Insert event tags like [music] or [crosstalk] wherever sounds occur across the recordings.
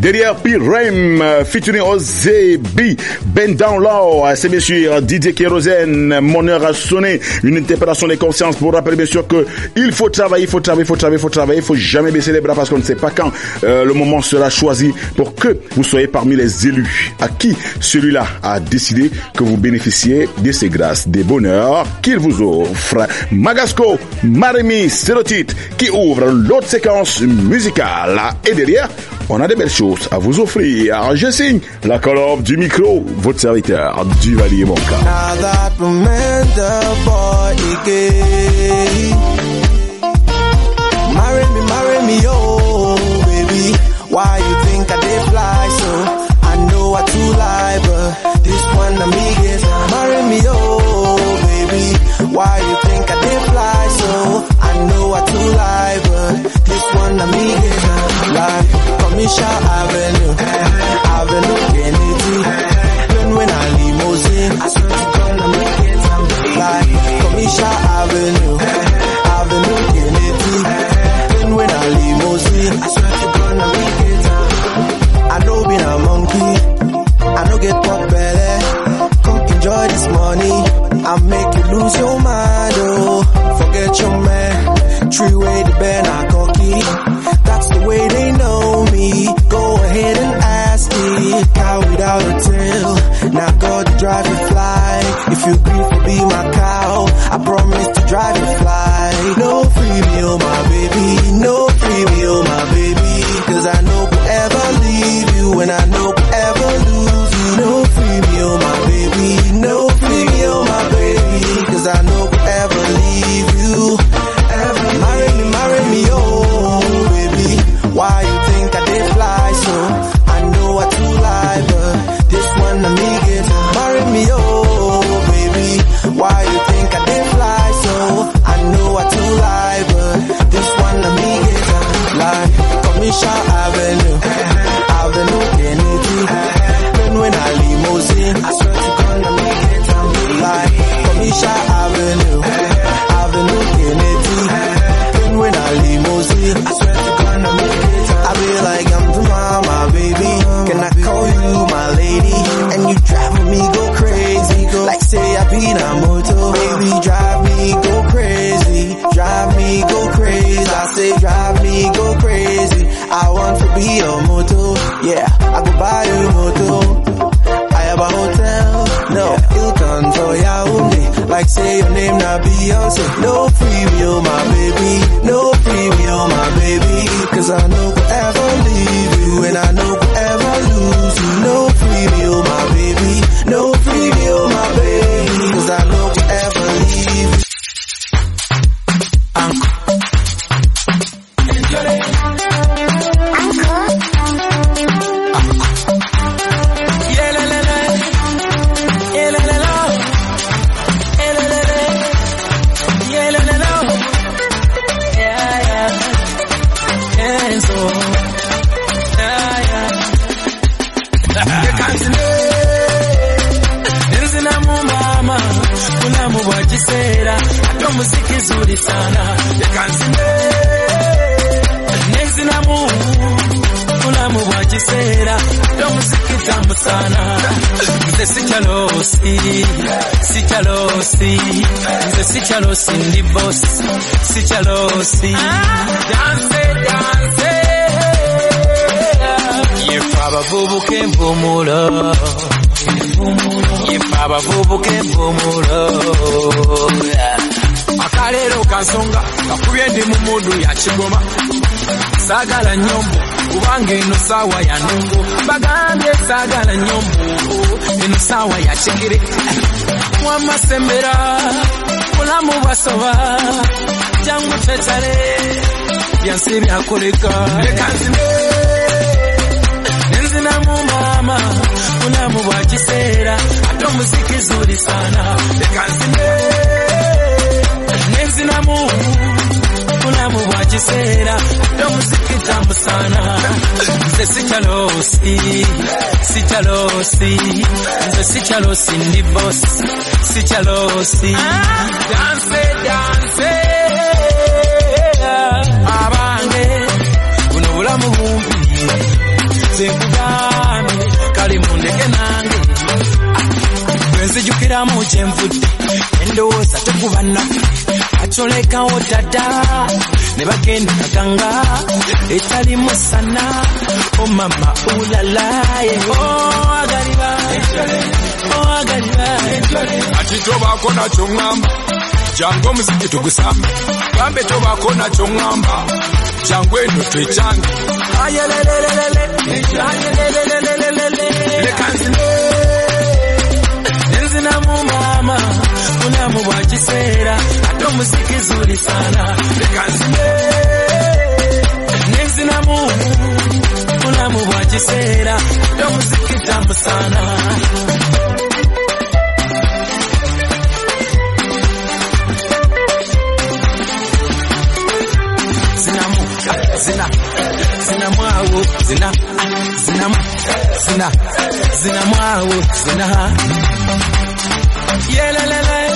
Derrière P-Rem, euh, featuring Ozebi, Ben Down euh, c'est bien sûr Didier Kérosène, mon heure a sonné, une interpellation des consciences pour rappeler bien sûr que il faut travailler, il faut travailler, il faut travailler, il faut travailler, il faut jamais baisser les bras parce qu'on ne sait pas quand euh, le moment sera choisi pour que vous soyez parmi les élus à qui celui-là a décidé que vous bénéficiez de ces grâces, des bonheurs qu'il vous offre? Magasco, Maremi, c'est le titre qui ouvre l'autre séquence musicale. Et derrière, on a des belles choses à vous offrir. Je signe la colombe du micro, votre serviteur du Valier Monca. Marry me, marry me, oh baby. Why you think I did fly so? I know I too lie, but this one I I, I really you sana. Nze sikyalosi sikyalosi nze sikyalosi ndi bosi sikyalosi danse danse yefe abavubuka envumulo yefe abavubuka envumulo akaleero kansonga kakubye ndi mu mundu yakigoma saagala nyombo kubanga eno saawa ya nongo. Bagambye saagala nyombo eno saawa ya kigere. Wamasembera bulamu bwasoba. Jangu twetale byansi byakoleka. Leka nzine nenzinamu maama. Bulamu bwa kiseera ate omuziki zuri sana leka kiseera ate omuziki tamu sana. Nze sikyalosi sikyalosi nze sikyalosi ndi bosi sikyalosi danse danse. Abange buno bulamu bumpi. Nzekugambye kale mundeke nange. Bwenzijukiramu kyenvudde endowooza tekuba nnaku acolekawo dada ne bagenda kaganga etali musana oh, omama ulalaye oagaliba oh, oagaliba oh, ati tobaako nakyo ŋŋamba jangu omuziki tugusambe gambe tobaako nakyo ŋŋamba jangu eno twekyange ayelelelelele. Leka nzine mu bakiseera ate omusikizulisaana lekazime nenzinamu bulamu bwa kiseera ate omusikitambusaana zinamu zina zinamwawo zina zinamu zina zinamwawo zina yelelele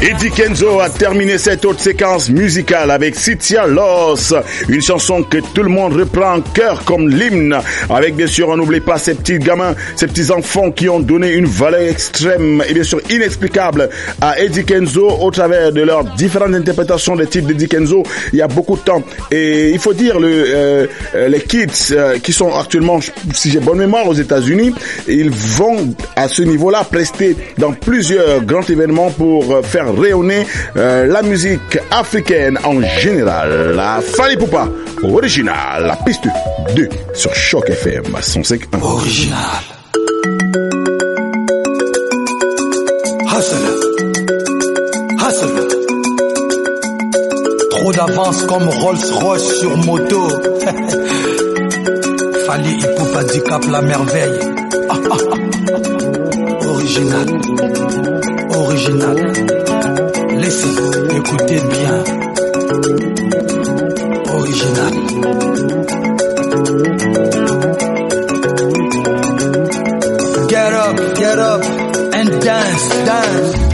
Eddie Kenzo a terminé cette autre séquence musicale avec Sitia Loss, une chanson que tout le monde reprend en cœur comme l'hymne, avec bien sûr, on n'oublie pas ces petits gamins, ces petits enfants qui ont donné une valeur extrême et bien sûr inexplicable à Eddie Kenzo au travers de leurs différentes interprétations des titres d'Eddie Kenzo. Il y a beaucoup de temps et il faut dire le, euh, les kids euh, qui sont actuellement, si j'ai bonne mémoire, aux États-Unis, ils vont à ce niveau-là prester dans plusieurs grands événements pour euh, faire rayonner euh, la musique africaine en général. La Fanny Poupa, original, la piste 2 sur Choc FM 105.1. Original. Hustle. Hustle. Trop d'avance comme Rolls-Royce sur moto. [laughs] Fali Ipupa Dicap la merveille. [laughs] Original. Original. Laissez écouter bien. Original. Get up, get up and dance, dance.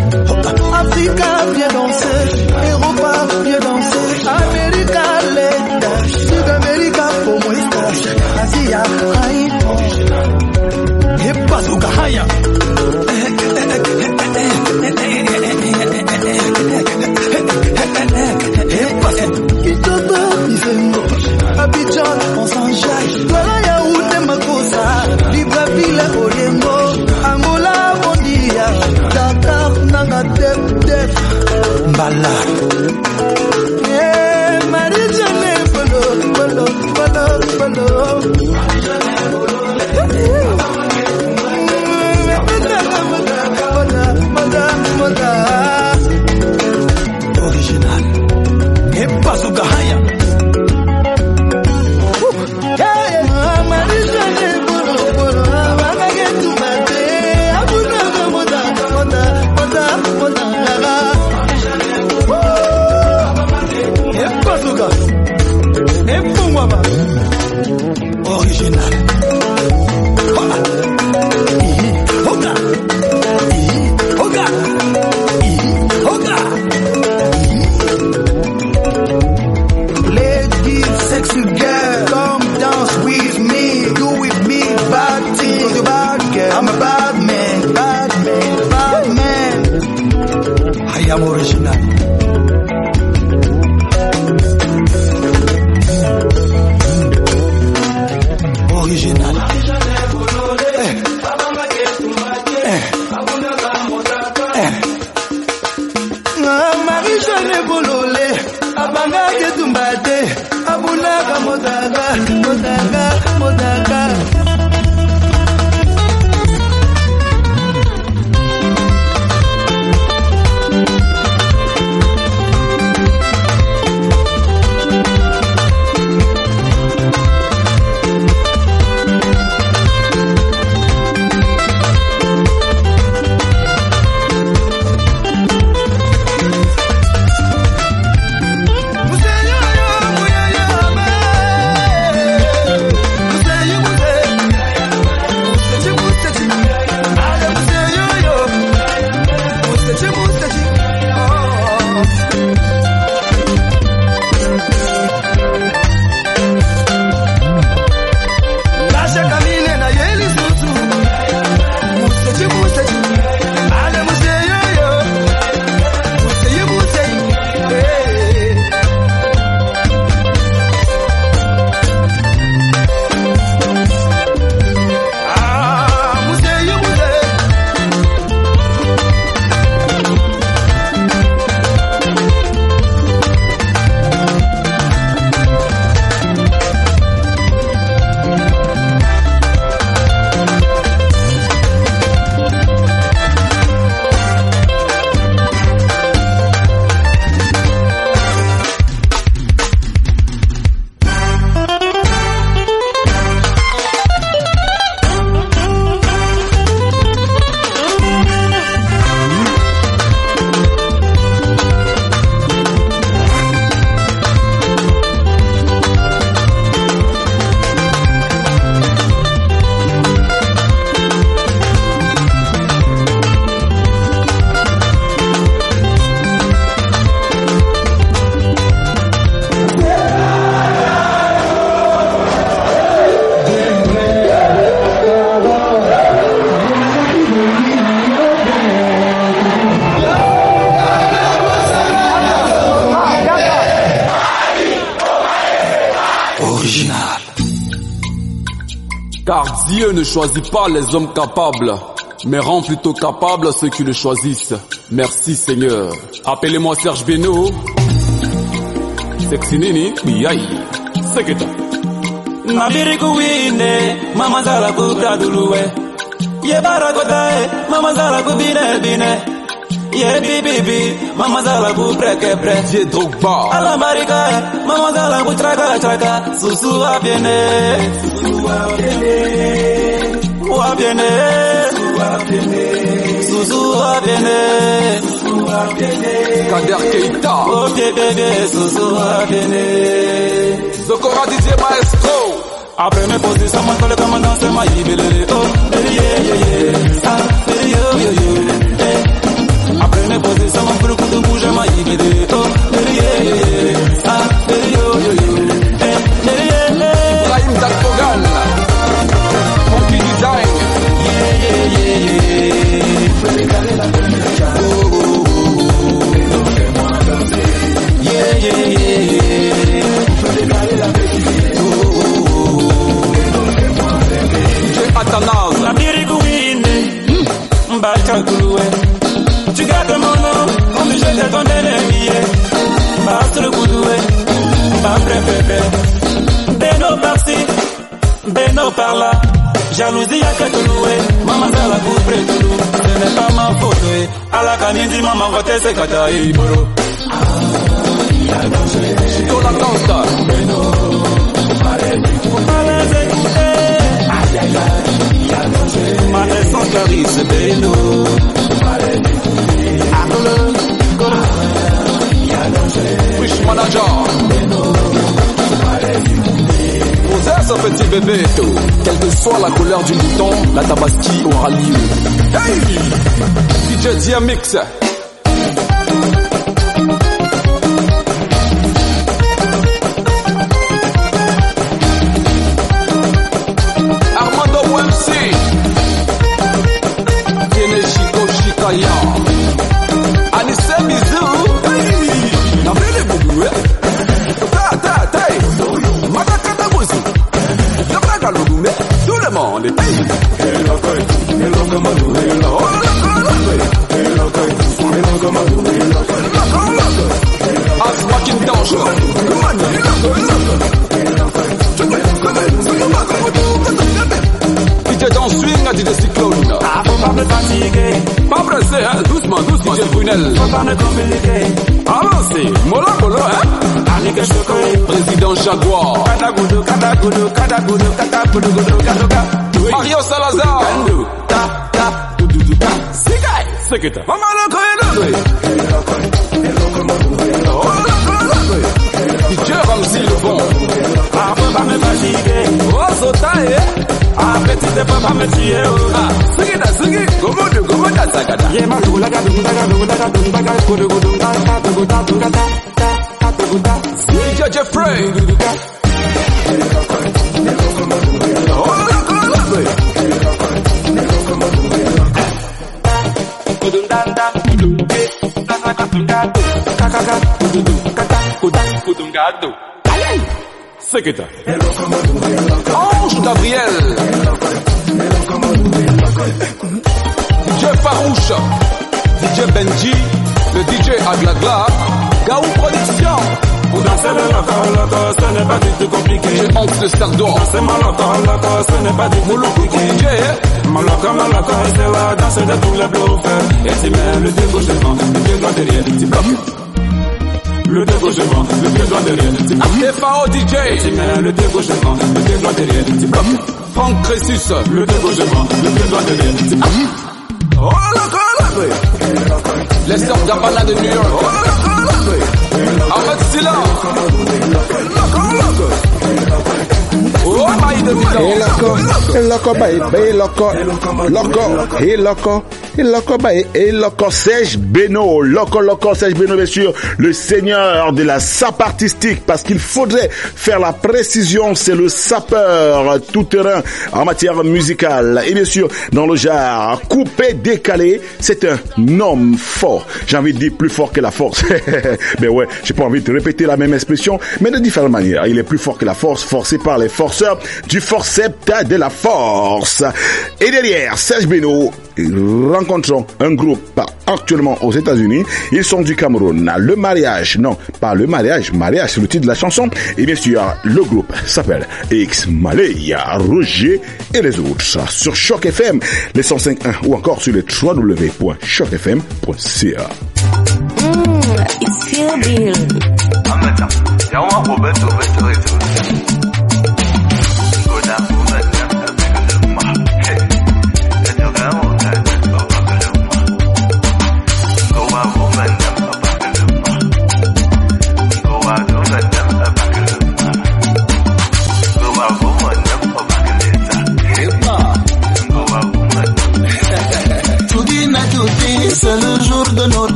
Choisit pas les hommes capables, mais rend plutôt capables ceux qui le choisissent. Merci Seigneur. Appelez-moi Serge Beno. Sexy Nini, Biaï. Seketa. Nabiri kuwine, mama zala kubraduluwe. Ye barakotae, mama zala kubine bine. Ye bibibi, mama zala kubreke bre. Dieu Drogba. Alamarikae, mama zala kutraka traka. Susu susu wabiene. Kader Keita. Oh bébé, susu wabiene. Zokora DJ Maestro. Après mes positions, moi je comme danser ma yibele oh Jalousie yaka kuluwe Mama zala kupre kulu Ce n'est pas ma faute eh. Ala kanindi mama ngote se kata iboro Chico La Costa. Faut pas les écouter Ma naissance Clarisse Beno Wish Manager. Posez ce petit bébé. Quelle que soit la couleur du mouton, la tabaski aura lieu. Hey! DJ Diamix. Jaguar. Kadagudo, Mario Salazar. Ta, ta, du, du, du, ta. Sikai, sikita. Mama oh me. Ah da gomo de gomo da sagada. Ye ma ga ga ga ga kodo. Eh. Aïe. Seketa. Ange Gabriel. DJ Farouche. DJ Benji. Le DJ Aglagla. Gaou Production. Pour danser le loco, loco, ce n'est pas du tout compliqué. Le Sardor. C'est mon loco, loco, ce n'est pas du tout compliqué. Mon loco, mon loco, c'est la danse de tous les bluffers. Et tu mets le pied gauche devant, le pied droit derrière, tu bloques. Le pied gauche devant, le pied droit derrière, tu bloques. FAO Tu DJ. mets le pied gauche devant, le pied droit derrière, tu bloques. Franck. Le pied gauche devant, le pied droit derrière, tu bloques. Oh. Les Gabana de New York. Oh. Ahmed Silla. still look. Oh, Serge Beno, loco loco, Serge Beno bien sûr, le seigneur de la sape artistique, parce qu'il faudrait faire la précision, c'est le sapeur tout terrain en matière musicale. Et bien sûr, dans le genre coupé, décalé, c'est un homme fort. J'ai envie de dire plus fort que la force. mais ouais, j'ai pas envie de répéter la même expression, mais de différentes manières. Il est plus fort que la force, forcé par les forces forceur du forceps de la force. Et derrière, Serge Beno, rencontrons un groupe actuellement aux États-Unis. Ils sont du Cameroun. Le mariage, non, pas le mariage, mariage c'est le titre de la chanson. Et bien sûr, le groupe s'appelle X Malaya, Roger et les autres. Sur Choc FM, les 105.1 ou encore sur le www.chocfm.ca. It's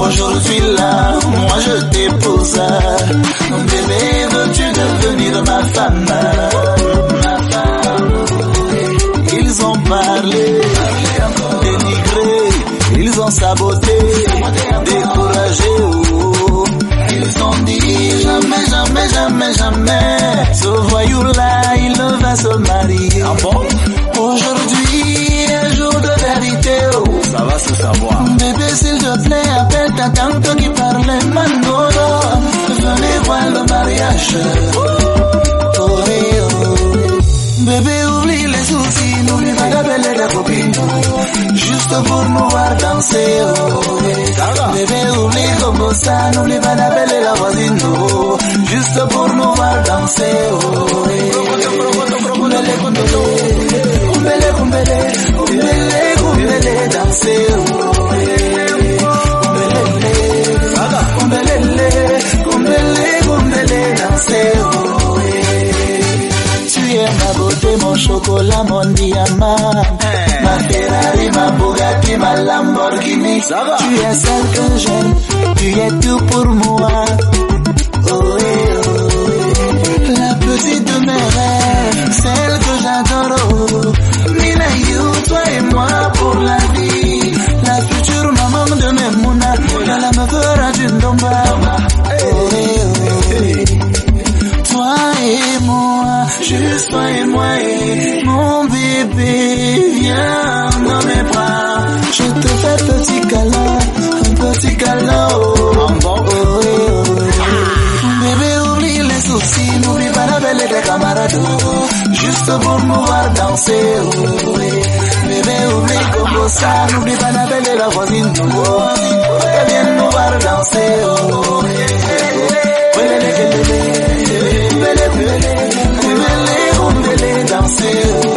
Aujourd'hui là, moi je t'épouse. Bébé, veux-tu devenir ma femme? Ma femme. Ils ont parlé, dénigré, ils ont saboté, découragé. oh. Ils ont dit jamais, jamais, jamais, jamais. Ce voyou-là, il ne va se marier. Aujourd'hui, Va se savoir. Bébé, s'il te plaît, appelle ta tante qui parle Manolo. Venez voir le mariage. Oh, oh. Bébé, oublie les soucis, n'oublie pas d'appeler ta copine. Juste pour nous voir danser. Oh. Bébé, oublie comme ça, n'oublie pas d'appeler la voisine. Oh, juste pour nous voir danser. Oh, eh. Kumbele, kumbele, kumbele, Tu es celle que j'aime, tu es tout pour moi. Oh. La petite de mes rêves, celle que j'adore. Mina, you, toi et moi pour la vie. La future maman de mes mouna, la me fera du ndomba. Oh. Toi et moi, juste toi et moi et mon bébé, viens. Je te fais petit câlin, un petit câlin. Oh, oh, oh, oh. Bébé, oublie les soucis, n'oublie pas d'appeler tes camarades. oh. Juste pour nous voir danser. Oh, eh. Bébé, oublie comme ça, n'oublie pas d'appeler la voisine. Oh, elle vient nous voir danser. Oh, eh, eh, oh. Welele, kelele. Kumbele, kumbele, kumbele, kumbele, danser. Oh,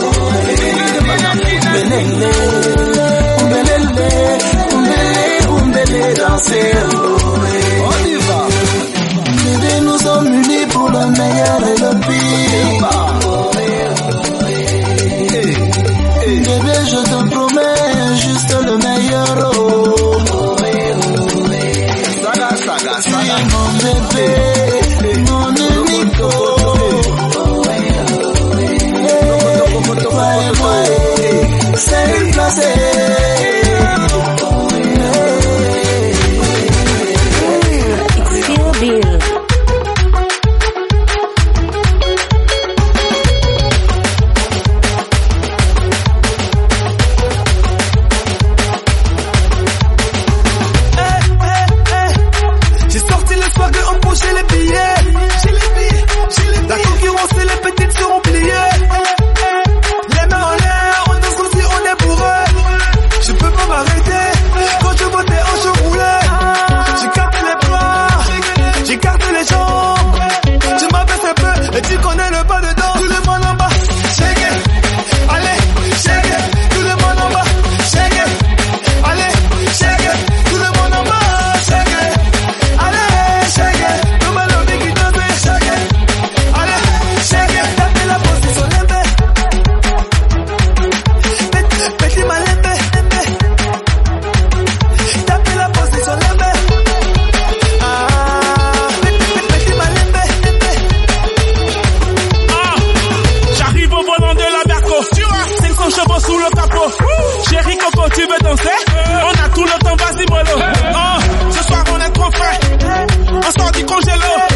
eh. Danser. Oh, eh. On y va. Bébé, nous sommes unis pour le meilleur et le pire. Bébé, je te promets juste le meilleur. Oh. Saga, saga, saga. mon bébé, mon et moi, c'est une place. Chérie, Coco, tu veux danser? On a tout le temps, vas-y, mollo. Oh, ce soir, on est trop frais. On sort du congélo.